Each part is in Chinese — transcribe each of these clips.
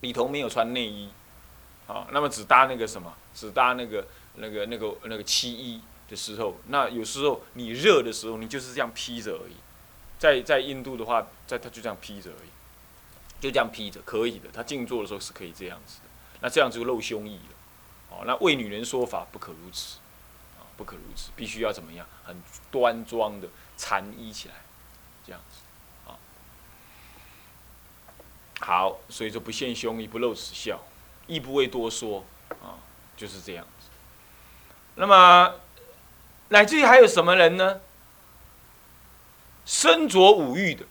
里头没有穿内衣，啊，那么只搭那个什么，只搭那个那个那个那个漆衣的时候，那有时候你热的时候，你就是这样披着而已。在在印度的话，在他就这样披着而已，就这样披着，可以的。他静坐的时候是可以这样子的，那这样就露胸臆了。哦，那为女人说法不可如此，啊，不可如此，必须要怎么样，很端庄的缠衣起来，这样子，好，所以说不现胸亦，不露齿笑，亦不为多说，啊，就是这样子。那么，乃至于还有什么人呢？身着五欲的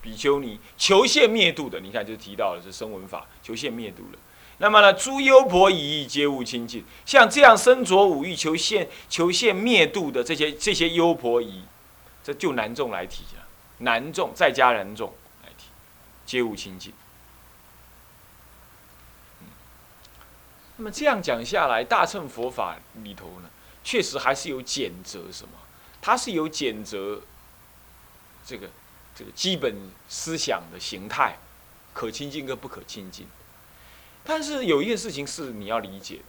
比丘尼，求现灭度的，你看就提到了是声闻法，求现灭度了。那么呢，诸优婆夷皆勿亲近。像这样身着五欲求现求现灭度的这些这些优婆夷，这就难众来提了。难众再加难众，皆无亲近。那么这样讲下来，大乘佛法里头呢，确实还是有减责什么？它是有减责。这个这个基本思想的形态，可亲近跟不可亲近。但是有一件事情是你要理解的：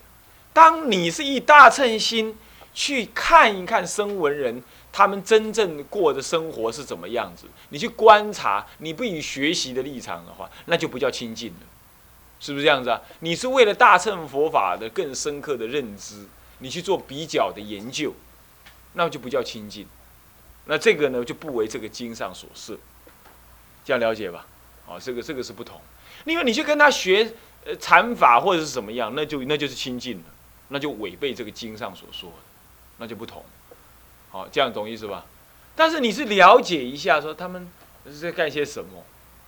当你是以大乘心去看一看声闻人他们真正过的生活是怎么样子，你去观察，你不以学习的立场的话，那就不叫亲近了，是不是这样子啊？你是为了大乘佛法的更深刻的认知，你去做比较的研究，那就不叫亲近。那这个呢，就不为这个经上所设，这样了解吧？哦，这个这个是不同。因为你去跟他学呃禅法或者是什么样，那就那就是亲近了，那就违背这个经上所说的，那就不同。哦，这样懂意思吧？但是你是了解一下，说他们是在干些什么？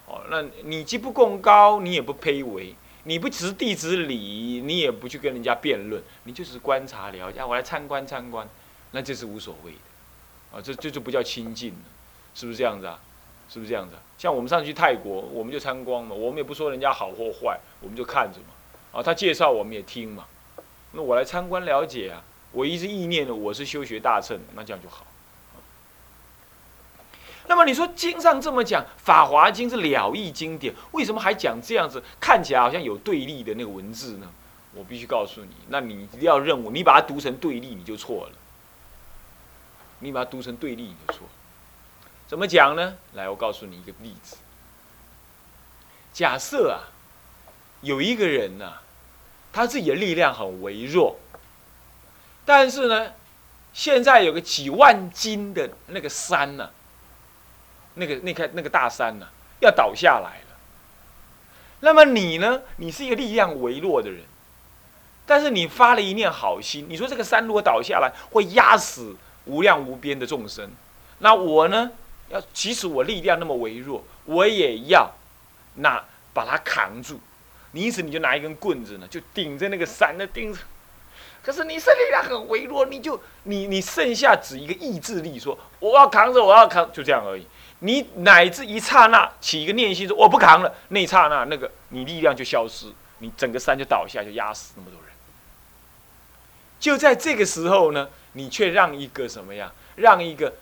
哦，那你既不共高，你也不卑微，你不执弟子礼，你也不去跟人家辩论，你就是观察了解。我来参观参观，那这是无所谓的。啊，这这就不叫亲近了，是不是这样子啊？是不是这样子？像我们上去泰国，我们就参观嘛，我们也不说人家好或坏，我们就看着嘛。啊，他介绍我们也听嘛。那我来参观了解啊，我一直意念的我是修学大乘，那这样就好。那么你说经上这么讲，《法华经》是了义经典，为什么还讲这样子？看起来好像有对立的那个文字呢？我必须告诉你，那你要认为你把它读成对立，你就错了。你把它读成对立，你就错了。怎么讲呢？来，我告诉你一个例子。假设啊，有一个人呐，他自己的力量很微弱，但是呢，现在有个几万斤的那个山呢，那个那个那个大山呢，要倒下来了。那么你呢？你是一个力量微弱的人，但是你发了一念好心，你说这个山如果倒下来，会压死。无量无边的众生，那我呢？要即使我力量那么微弱，我也要那把它扛住。你因此你就拿一根棍子呢，就顶着那个山的顶着。可是你身力量很微弱，你就你你剩下只一个意志力，说我要扛着，我要扛，就这样而已。你乃至一刹那起一个念心说我不扛了，那一刹那那个你力量就消失，你整个山就倒下，就压死那么多人。就在这个时候呢。你却让一个什么呀？让一个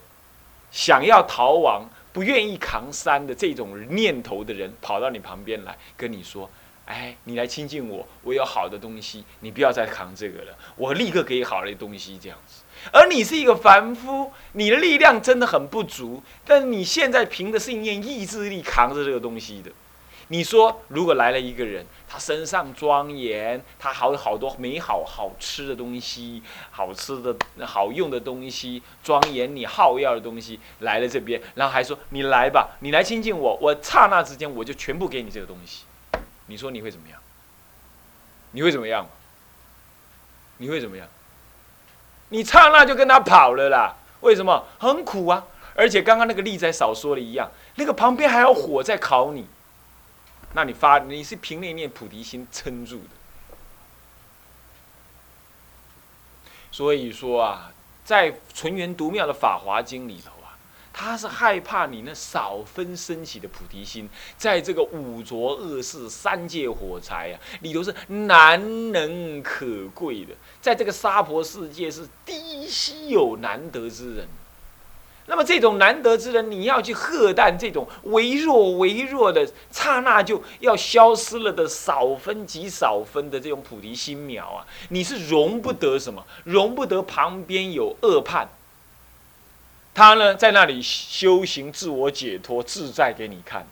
想要逃亡、不愿意扛山的这种念头的人跑到你旁边来跟你说：“哎，你来亲近我，我有好的东西，你不要再扛这个了，我立刻给你好的东西。”这样子。而你是一个凡夫，你的力量真的很不足，但你现在凭的是一念意志力扛着这个东西的。你说，如果来了一个人，他身上庄严，他好好多美好好吃的东西，好吃的好用的东西，庄严你好要的东西来了这边，然后还说你来吧，你来亲近我，我刹那之间我就全部给你这个东西，你说你会怎么样？你会怎么样？你会怎么样？你刹那就跟他跑了啦？为什么？很苦啊！而且刚刚那个例子少说了一样，那个旁边还有火在烤你。那你发你是凭那念菩提心撑住的，所以说啊，在纯元独妙的法华经里头，他是害怕你那少分升起的菩提心，在这个五浊恶世三界火柴啊里头是难能可贵的，在这个娑婆世界是低稀有难得之人，那么这种难得之人，你要去喝淡这种微弱微弱的刹那就要消失了的少分极少分的这种菩提心苗啊，你是容不得什么，容不得旁边有恶判。他呢在那里修行自我解脱自在给你看，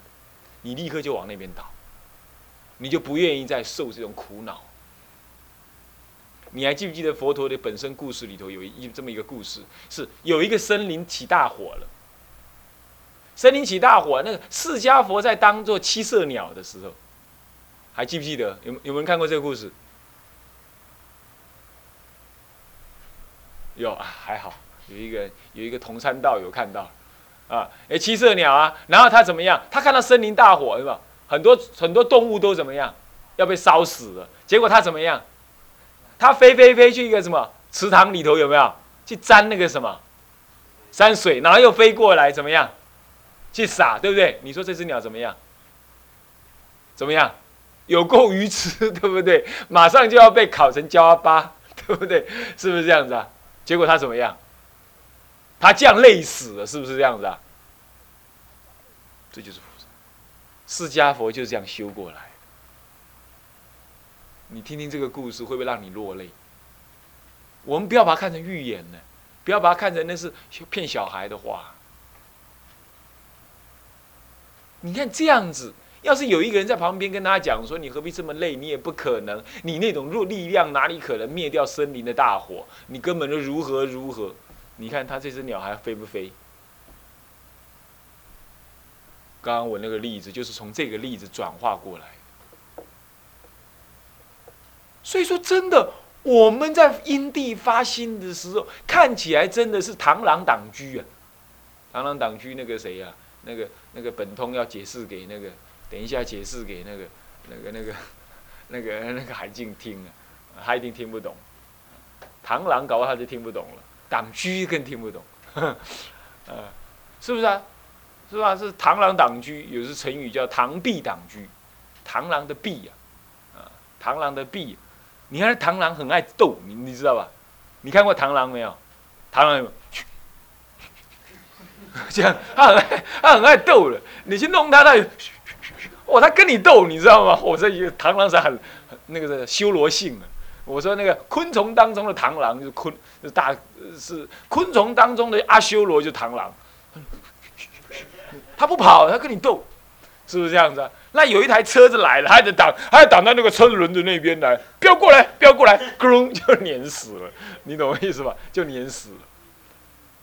你立刻就往那边倒，你就不愿意再受这种苦恼。你还记不记得佛陀的本身故事里头有一这么一个故事，是有一个森林起大火了。森林起大火，那个释迦佛在当做七色鸟的时候，还记不记得？有有没有人看过这个故事？有啊，还好有一个有一个同参道有看到，啊，哎七色鸟啊，然后他怎么样？他看到森林大火是吧？很多很多动物都怎么样？要被烧死了。结果他怎么样？它飞飞飞去一个什么池塘里头有没有去沾那个什么山水，然后又飞过来怎么样去撒，对不对？你说这只鸟怎么样？怎么样？有够愚痴，对不对？马上就要被烤成焦阿巴，对不对？是不是这样子啊？结果它怎么样？他这样累死了，是不是这样子啊？这就是菩萨，释迦佛就是这样修过来的。你听听这个故事，会不会让你落泪？我们不要把它看成寓言呢，不要把它看成那是骗小孩的话。你看这样子，要是有一个人在旁边跟他讲说：“你何必这么累？你也不可能，你那种弱力量哪里可能灭掉森林的大火？你根本就如何如何？你看他这只鸟还飞不飞？”刚刚我那个例子就是从这个例子转化过来。所以说，真的，我们在因地发心的时候，看起来真的是螳螂挡车啊！螳螂挡车那个谁呀？那个那个本通要解释给那个，等一下解释给那个那个那个 那个那个海静听啊，他一定听不懂。螳螂搞他就听不懂了，党居更听不懂，呃，是不是啊？是吧？是螳螂党居，有时成语叫螳臂挡车，螳螂的臂呀，啊，螳螂的臂。你看螳螂很爱斗，你你知道吧？你看过螳螂没有？螳螂有，这样，他很爱，他很爱斗的。你去弄它，它，哦，他跟你斗，你知道吗？我这螳螂是很那个的修罗性的。我说那个昆虫当中的螳螂是昆，是大是昆虫当中的阿修罗就螳螂，他不跑，他跟你斗，是不是这样子啊？那有一台车子来了，还得挡，还得挡到那个车轮的那边来，不要过来，不要过来，咕隆就碾死了，你懂我意思吧？就碾死了。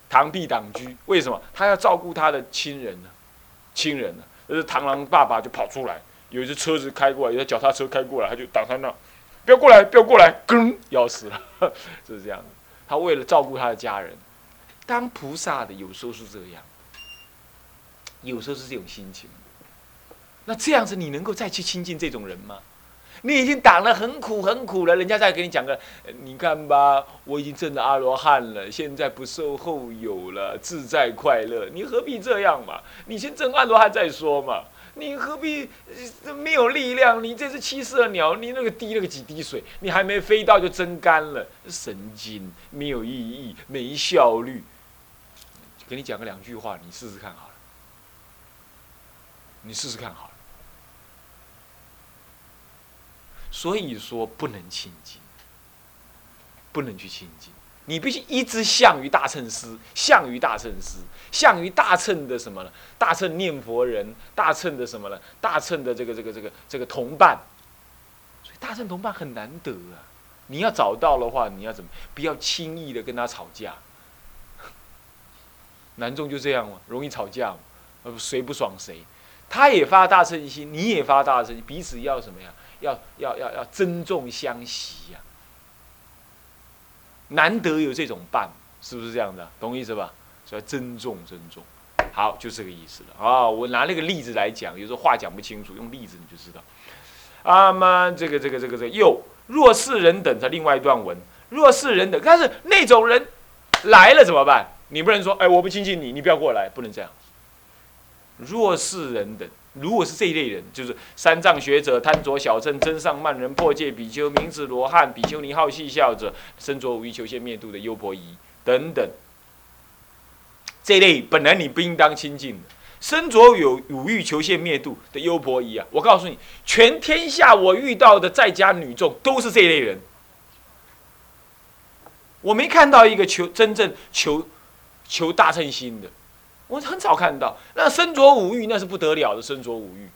螳臂挡车，为什么？他要照顾他的亲人呢？亲人呢？就是螳螂爸爸就跑出来，有一只车子开过来，有脚踏车开过来，他就挡在那，不要过来，不要过来，咣要死了，就 是这样他为了照顾他的家人，当菩萨的有时候是这样，有时候是这种心情。那这样子，你能够再去亲近这种人吗？你已经挡了很苦很苦了，人家再给你讲个，你看吧，我已经证了阿罗汉了，现在不受后有了，自在快乐，你何必这样嘛？你先证阿罗汉再说嘛，你何必没有力量？你这只七色鸟，你那个滴那个几滴水，你还没飞到就蒸干了，神经没有意义，没效率。给你讲个两句话，你试试看好了，你试试看好了。所以说不能亲近，不能去亲近。你必须一直向于大乘师，向于大乘师，向于大乘的什么呢？大乘念佛人，大乘的什么呢？大乘的这个这个这个这个同伴。所以大乘同伴很难得啊！你要找到的话，你要怎么？不要轻易的跟他吵架。南众就这样嘛，容易吵架嘛，呃，谁不爽谁？他也发大乘心，你也发大乘心，彼此要什么呀？要要要要尊重相惜呀！难得有这种伴，是不是这样的？懂我意思吧？所以尊重尊重，好，就这个意思了啊！我拿那个例子来讲，有时候话讲不清楚，用例子你就知道。啊嘛，这个这个这个这个又若是人等，他另外一段文，若是人等，但是那种人来了怎么办？你不能说，哎，我不亲近你，你不要过来，不能这样。若是人等。如果是这一类人，就是三藏学者、贪着小乘、真上慢人、破戒比丘、名字罗汉、比丘尼好戏笑者、身着五欲求现灭度的优婆夷等等，这类本来你不应当亲近的，身着有五欲求现灭度的优婆夷啊！我告诉你，全天下我遇到的在家女众都是这一类人。我没看到一个求真正求求大乘心的，我很少看到。那身着五欲那是不得了的，身着五欲。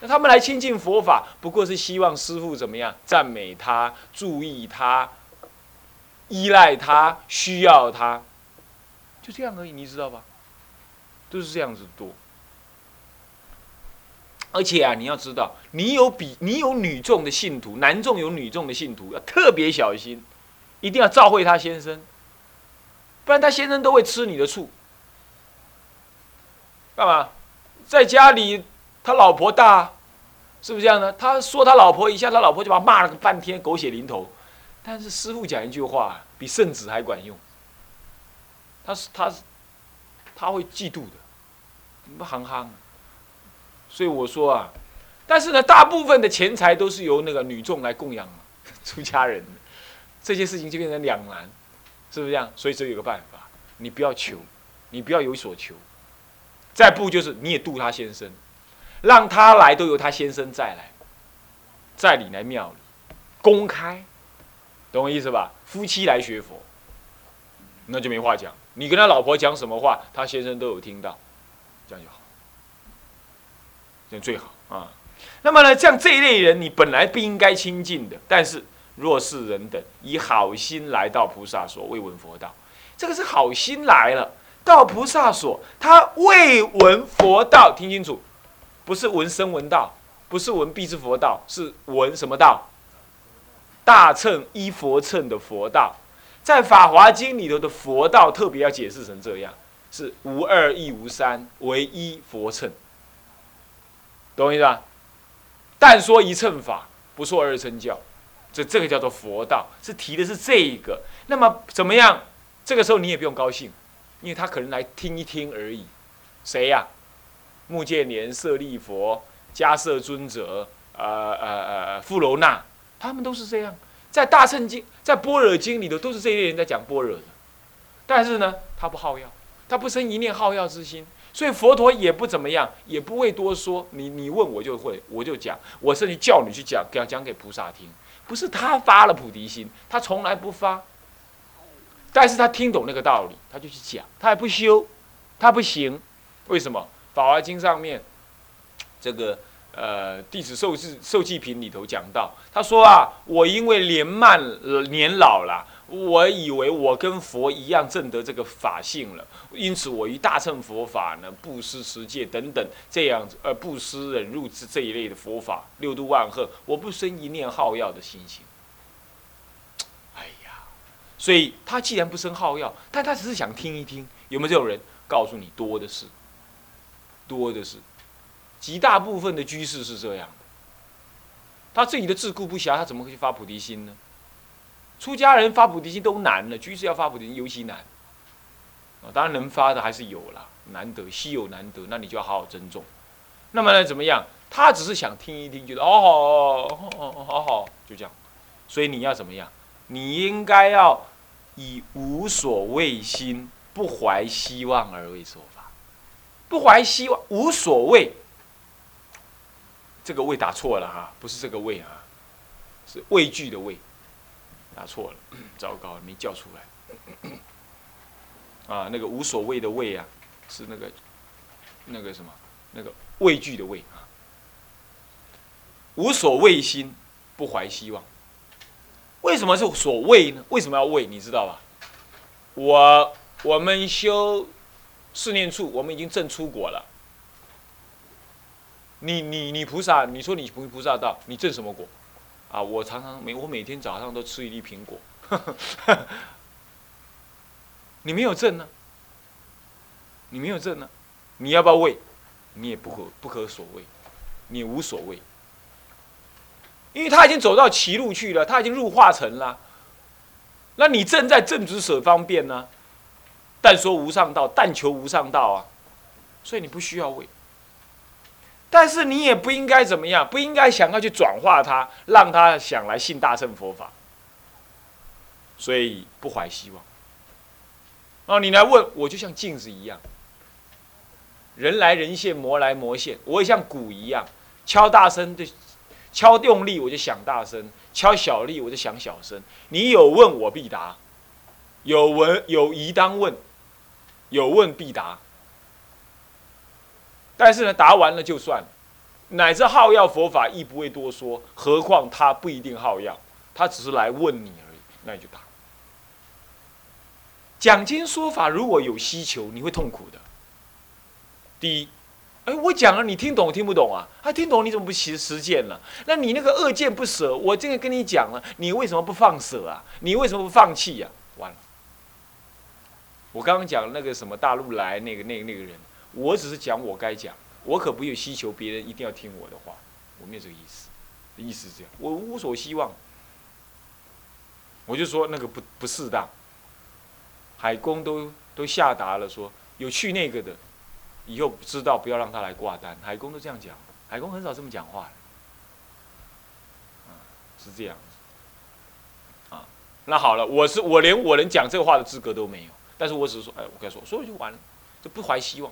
那他们来亲近佛法，不过是希望师父怎么样赞美他、注意他、依赖他、需要他，就这样而已，你知道吧？都是这样子多。而且啊，你要知道，你有比你有女众的信徒，男众有女众的信徒，要特别小心，一定要照会他先生，不然他先生都会吃你的醋。干嘛？在家里。他老婆大，是不是这样呢？他说他老婆一下，他老婆就把他骂了个半天，狗血淋头。但是师傅讲一句话，比圣旨还管用。他是他是，他会嫉妒的，不憨憨。所以我说啊，但是呢，大部分的钱财都是由那个女众来供养 出家人的，这些事情就变成两难，是不是这样？所以只有个办法，你不要求，你不要有所求。再不就是你也度他先生。让他来都由他先生再来，在你来庙里公开，懂我意思吧？夫妻来学佛，那就没话讲。你跟他老婆讲什么话，他先生都有听到，这样就好，这样最好啊。那么呢，像这一类人，你本来不应该亲近的，但是若是人等以好心来到菩萨所，未闻佛道，这个是好心来了，到菩萨所，他未闻佛道，听清楚。不是闻声闻道，不是闻必之佛道，是闻什么道？大乘依佛乘的佛道，在《法华经》里头的佛道特别要解释成这样：是无二亦无三，唯一佛乘。懂我意思吧？但说一乘法，不说二乘教，这这个叫做佛道，是提的是这一个。那么怎么样？这个时候你也不用高兴，因为他可能来听一听而已。谁呀？目犍连、舍利佛、迦摄尊者、呃呃呃富楼那，他们都是这样，在大乘经、在般若经里头，都是这些人在讲般若的。但是呢，他不好药，他不生一念好药之心，所以佛陀也不怎么样，也不会多说。你你问我就会，我就讲，我甚至叫你去讲，讲讲给菩萨听。不是他发了菩提心，他从来不发，但是他听懂那个道理，他就去讲，他还不修，他不行，为什么？《法华经》上面，这个呃《弟子受记受记品》里头讲到，他说啊，我因为年慢年老了，我以为我跟佛一样证得这个法性了，因此我于大乘佛法呢，布施持戒等等这样子，呃，布施忍辱之这一类的佛法，六度万壑，我不生一念好药的心情。所以他既然不生好药，但他只是想听一听，有没有这种人？告诉你，多的是。多的是，极大部分的居士是这样的。他自己的自顾不暇，他怎么会去发菩提心呢？出家人发菩提心都难了，居士要发菩提心尤其难。啊，当然能发的还是有了，难得稀有难得，那你就要好好珍重。那么呢，怎么样？他只是想听一听，觉得哦，哦哦，好好，就这样。所以你要怎么样？你应该要以无所谓心，不怀希望而为说法。不怀希望，无所谓。这个“畏”打错了哈，不是这个“畏”啊，是畏惧的“畏”，打错了，糟糕，没叫出来。啊，那个无所谓的“畏”啊，是那个那个什么，那个畏惧的“畏”啊。无所谓心，不怀希望。为什么是所谓呢？为什么要畏？你知道吧？我我们修。四念处，我们已经证出国了。你你你菩萨，你说你不菩萨道，你证什么果？啊，我常常每我每天早上都吃一粒苹果。你没有证呢？你没有证呢？你要不要喂？你也不可不可所谓，你无所谓，因为他已经走到歧路去了，他已经入化城了。那你正在正直舍方便呢？但说无上道，但求无上道啊，所以你不需要为。但是你也不应该怎么样，不应该想要去转化他，让他想来信大乘佛法。所以不怀希望。哦，你来问我就像镜子一样，人来人现，魔来魔现，我也像鼓一样，敲大声的，敲重力我就响大声，敲小力我就响小声。你有问我必答，有问有疑当问，有问必答。但是呢，答完了就算，乃至好药佛法亦不会多说，何况他不一定好药，他只是来问你而已，那你就答。讲经说法如果有需求，你会痛苦的。第一，哎，我讲了，你听懂听不懂啊？他听懂，你怎么不实实践了？那你那个恶见不舍，我这个跟你讲了，你为什么不放舍啊？你为什么不放弃呀？完了，我刚刚讲那个什么大陆来那个那个那个人。我只是讲我该讲，我可不有希求别人一定要听我的话，我没有这个意思，意思是这样，我无所希望，我就说那个不不适当，海公都都下达了说有去那个的，以后知道不要让他来挂单，海公都这样讲，海公很少这么讲话是这样子，啊，那好了，我是我连我连讲这话的资格都没有，但是我只是说，哎，我该说，所以就完了，就不怀希望。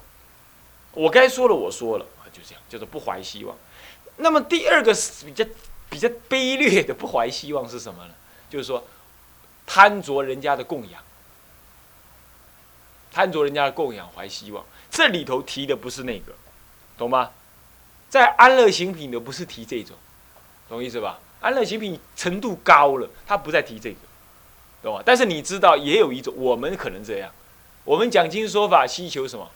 我该说了，我说了，就这样，叫做不怀希望。那么第二个比较比较卑劣的不怀希望是什么呢？就是说贪着人家的供养，贪着人家的供养怀希望。这里头提的不是那个，懂吗？在安乐行品的不是提这种，懂意思吧？安乐行品程度高了，他不再提这个，懂吗？但是你知道，也有一种，我们可能这样，我们讲经说法，希求什么？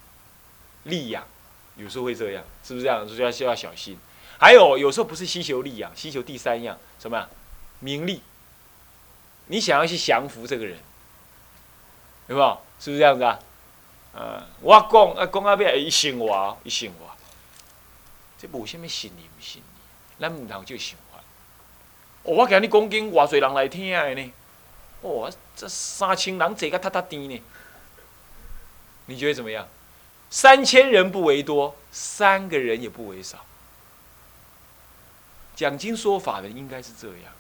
利养，有时候会这样，是不是这样？就要需要小心。还有，有时候不是希求利养，希求第三样什么？名利。你想要去降服这个人，有没有？是不是这样子啊？嗯，我讲啊，讲啊，别一信我，伊信我，这无什么信你不信你，咱唔通就想法。哦，我今日讲经，偌侪人来听的呢。哦，这三千人坐个榻榻低呢，你觉得怎么样？三千人不为多，三个人也不为少。讲经说法的应该是这样，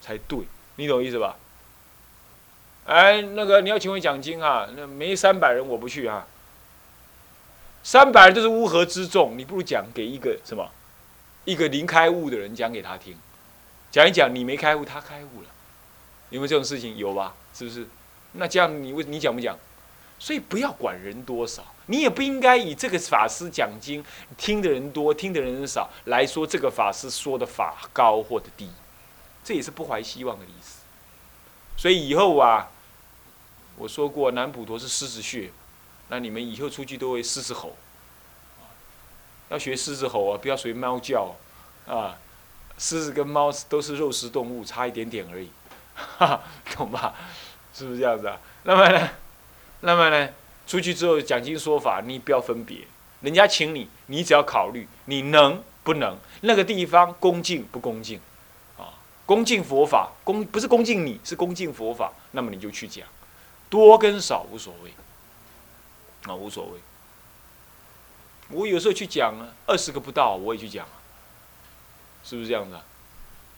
才对，你懂意思吧？哎，那个你要请我讲经啊，那没三百人我不去啊。三百人都是乌合之众，你不如讲给一个什么，一个零开悟的人讲给他听，讲一讲你没开悟，他开悟了，有没有这种事情？有吧？是不是？那这样你为你讲不讲？所以不要管人多少，你也不应该以这个法师讲经听的人多、听的人少来说这个法师说的法高或者低，这也是不怀希望的意思。所以以后啊，我说过南普陀是狮子穴，那你们以后出去都会狮子吼，要学狮子吼啊，不要学猫叫啊。狮子跟猫都是肉食动物，差一点点而已，懂吧？是不是这样子啊？那么呢？那么呢，出去之后讲经说法，你不要分别，人家请你，你只要考虑你能不能，那个地方恭敬不恭敬，啊，恭敬佛法，恭不是恭敬你，是恭敬佛法，那么你就去讲，多跟少无所谓，啊，无所谓。我有时候去讲啊，二十个不到我也去讲啊，是不是这样子？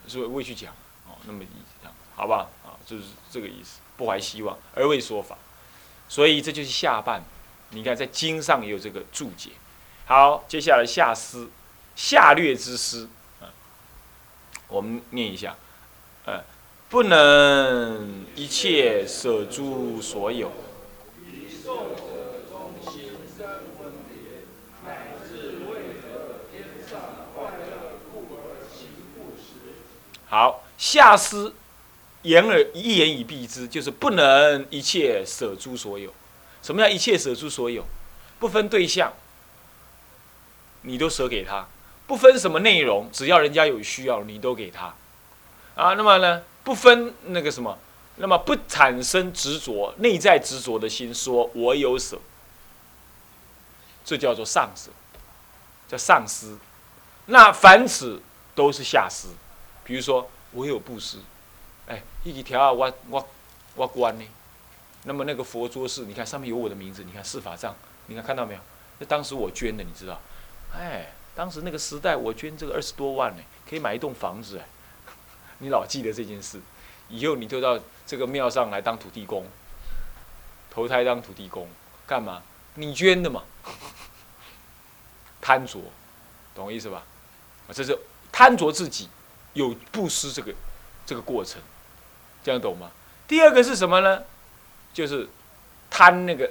所以我也去讲，哦，那么这样，好吧，啊，就是这个意思，不怀希望而为说法。所以这就是下半，你看在经上也有这个注解。好，接下来下思，下略之思，啊，我们念一下，呃，不能一切舍诸所有。好，下诗。言而一言以蔽之，就是不能一切舍诸所有。什么叫一切舍诸所有？不分对象，你都舍给他；不分什么内容，只要人家有需要，你都给他。啊，那么呢，不分那个什么，那么不产生执着，内在执着的心，说我有舍，这叫做上舍，叫上施。那凡此都是下施。比如说，我有布施。哎，一条啊，我我我关呢。那么那个佛桌是，你看上面有我的名字，你看四法藏，你看看到没有？那当时我捐的，你知道？哎，当时那个时代我捐这个二十多万呢，可以买一栋房子哎。你老记得这件事，以后你就到这个庙上来当土地公，投胎当土地公，干嘛？你捐的嘛，贪着，懂我意思吧？啊，这是贪着自己，有布施这个这个过程，这样懂吗？第二个是什么呢？就是贪那个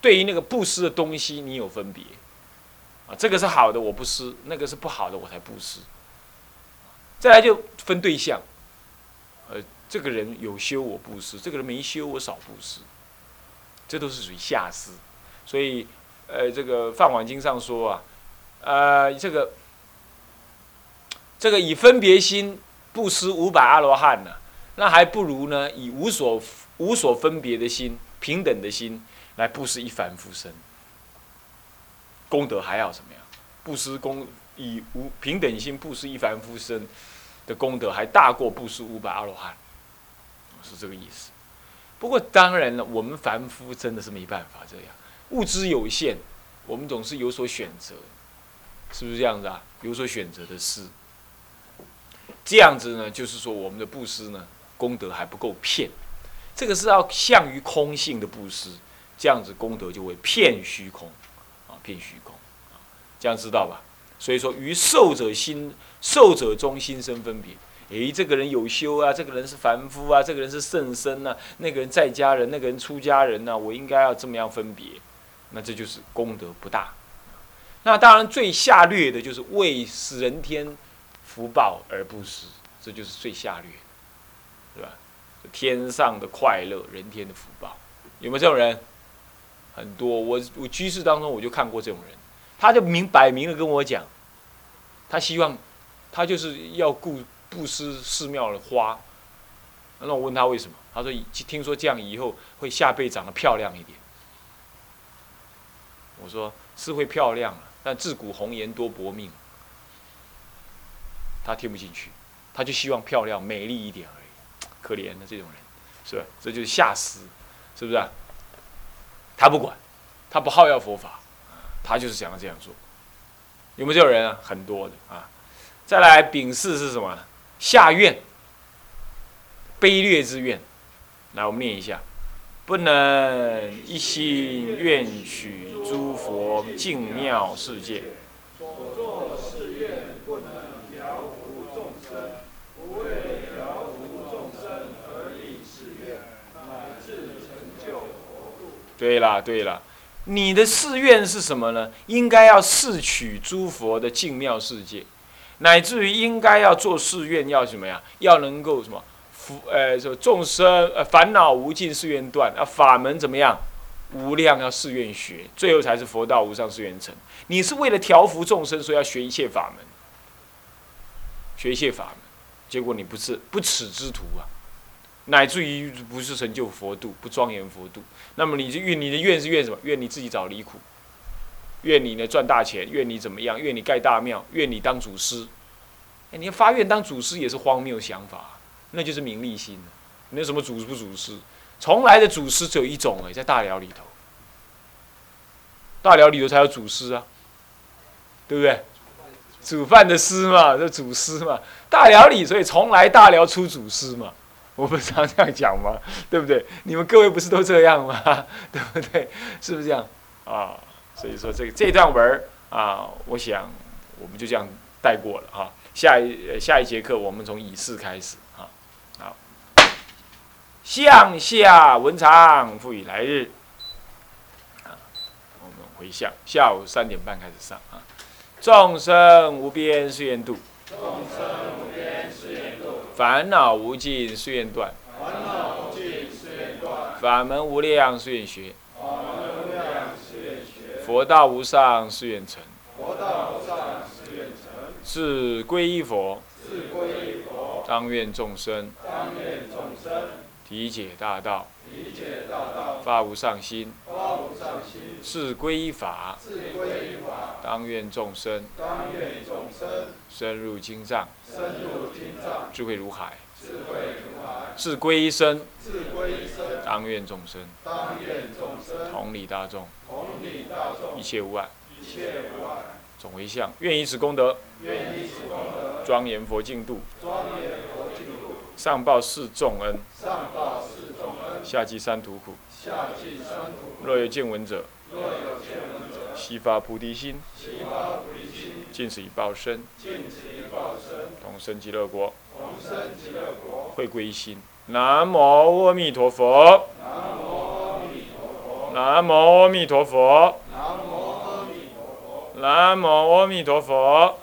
对于那个布施的东西，你有分别啊，这个是好的我不施，那个是不好的我才布施。再来就分对象，呃，这个人有修我布施，这个人没修我少布施，这都是属于下施。所以，呃，这个《梵网经》上说啊，呃，这个这个以分别心布施五百阿罗汉呢，那还不如呢以无所无所分别的心、平等的心来布施一凡夫身，功德还要怎么样？布施功。以无平等心布施一凡夫身的功德，还大过布施五百阿罗汉，是这个意思。不过当然了，我们凡夫真的是没办法这样，物资有限，我们总是有所选择，是不是这样子啊？有所选择的事，这样子呢，就是说我们的布施呢，功德还不够骗。这个是要向于空性的布施，这样子功德就会骗虚空，啊，骗虚空，这样知道吧？所以说，于受者心，受者中心生分别。诶，这个人有修啊，这个人是凡夫啊，这个人是圣僧啊，那个人在家人，那个人出家人呐，我应该要这么样分别？那这就是功德不大。那当然最下劣的就是为使人天福报而不施，这就是最下劣，对吧？天上的快乐，人天的福报，有没有这种人？很多，我我居士当中我就看过这种人。他就明摆明了跟我讲，他希望，他就是要顾布施寺庙的花。那我问他为什么？他说：听说这样以后会下辈子长得漂亮一点。我说是会漂亮了，但自古红颜多薄命。他听不进去，他就希望漂亮美丽一点而已。可怜的这种人，是吧？这就是下施，是不是啊？他不管，他不好要佛法。他就是想要这样做，有没有这种人啊？很多的啊。再来丙巳是什么？下愿，卑劣之愿。来，我们念一下：不能一心愿取诸佛净妙世界。所作誓愿不能调伏众生，不为调伏众生而立誓愿，乃至成就佛度。对了，对了。你的誓愿是什么呢？应该要誓取诸佛的净妙世界，乃至于应该要做誓愿，要什么呀？要能够什么福？呃，说众生呃烦恼无尽，誓愿断；啊，法门怎么样？无量要誓愿学，最后才是佛道无上誓愿成。你是为了调伏众生，所以要学一切法门，学一切法门，结果你不是不耻之徒啊！乃至于不是成就佛度，不庄严佛度，那么你就愿你的愿是愿什么？愿你自己找离苦，愿你呢赚大钱，愿你怎么样？愿你盖大庙，愿你当祖师。哎，你发愿当祖师也是荒谬想法，那就是名利心那什么祖不祖师？从来的祖师只有一种哎，在大辽里头，大辽里头才有祖师啊，对不对？煮饭的师嘛，这祖师嘛，大辽里所以从来大辽出祖师嘛。我不是常这样讲吗？对不对？你们各位不是都这样吗？对不对？是不是这样啊？所以说这这段文啊，我想我们就这样带过了哈。下一下一节课我们从以示开始啊。好，向下文长赋予来日啊，我们回向，下午三点半开始上啊。众生无边誓愿度。众生无边誓愿度。烦恼无尽誓愿断，烦恼无尽誓愿断；法门无量誓愿学，佛道无上誓愿成，佛道无上誓愿成。是皈依佛，是皈依佛；当愿众生，当愿众生；体解大道，体解大道；发无上心，发无上心；是皈依法，是皈依法；当愿众生，当愿众生。深入经藏，深入经藏，智慧如海，智慧如海，智归一生，智归一生，当愿众生，当愿众生，同理大众，同理大众，一切无碍，一切无碍，总为相，愿以此功德，愿以此功德，庄严佛净土，庄严佛净土，上报四重恩，上报四重恩。下济三途苦。若有见闻者，悉发菩提心，尽此一报身，同生极乐国。会归心。南无阿弥陀佛。南无阿弥陀佛。南无阿弥陀佛。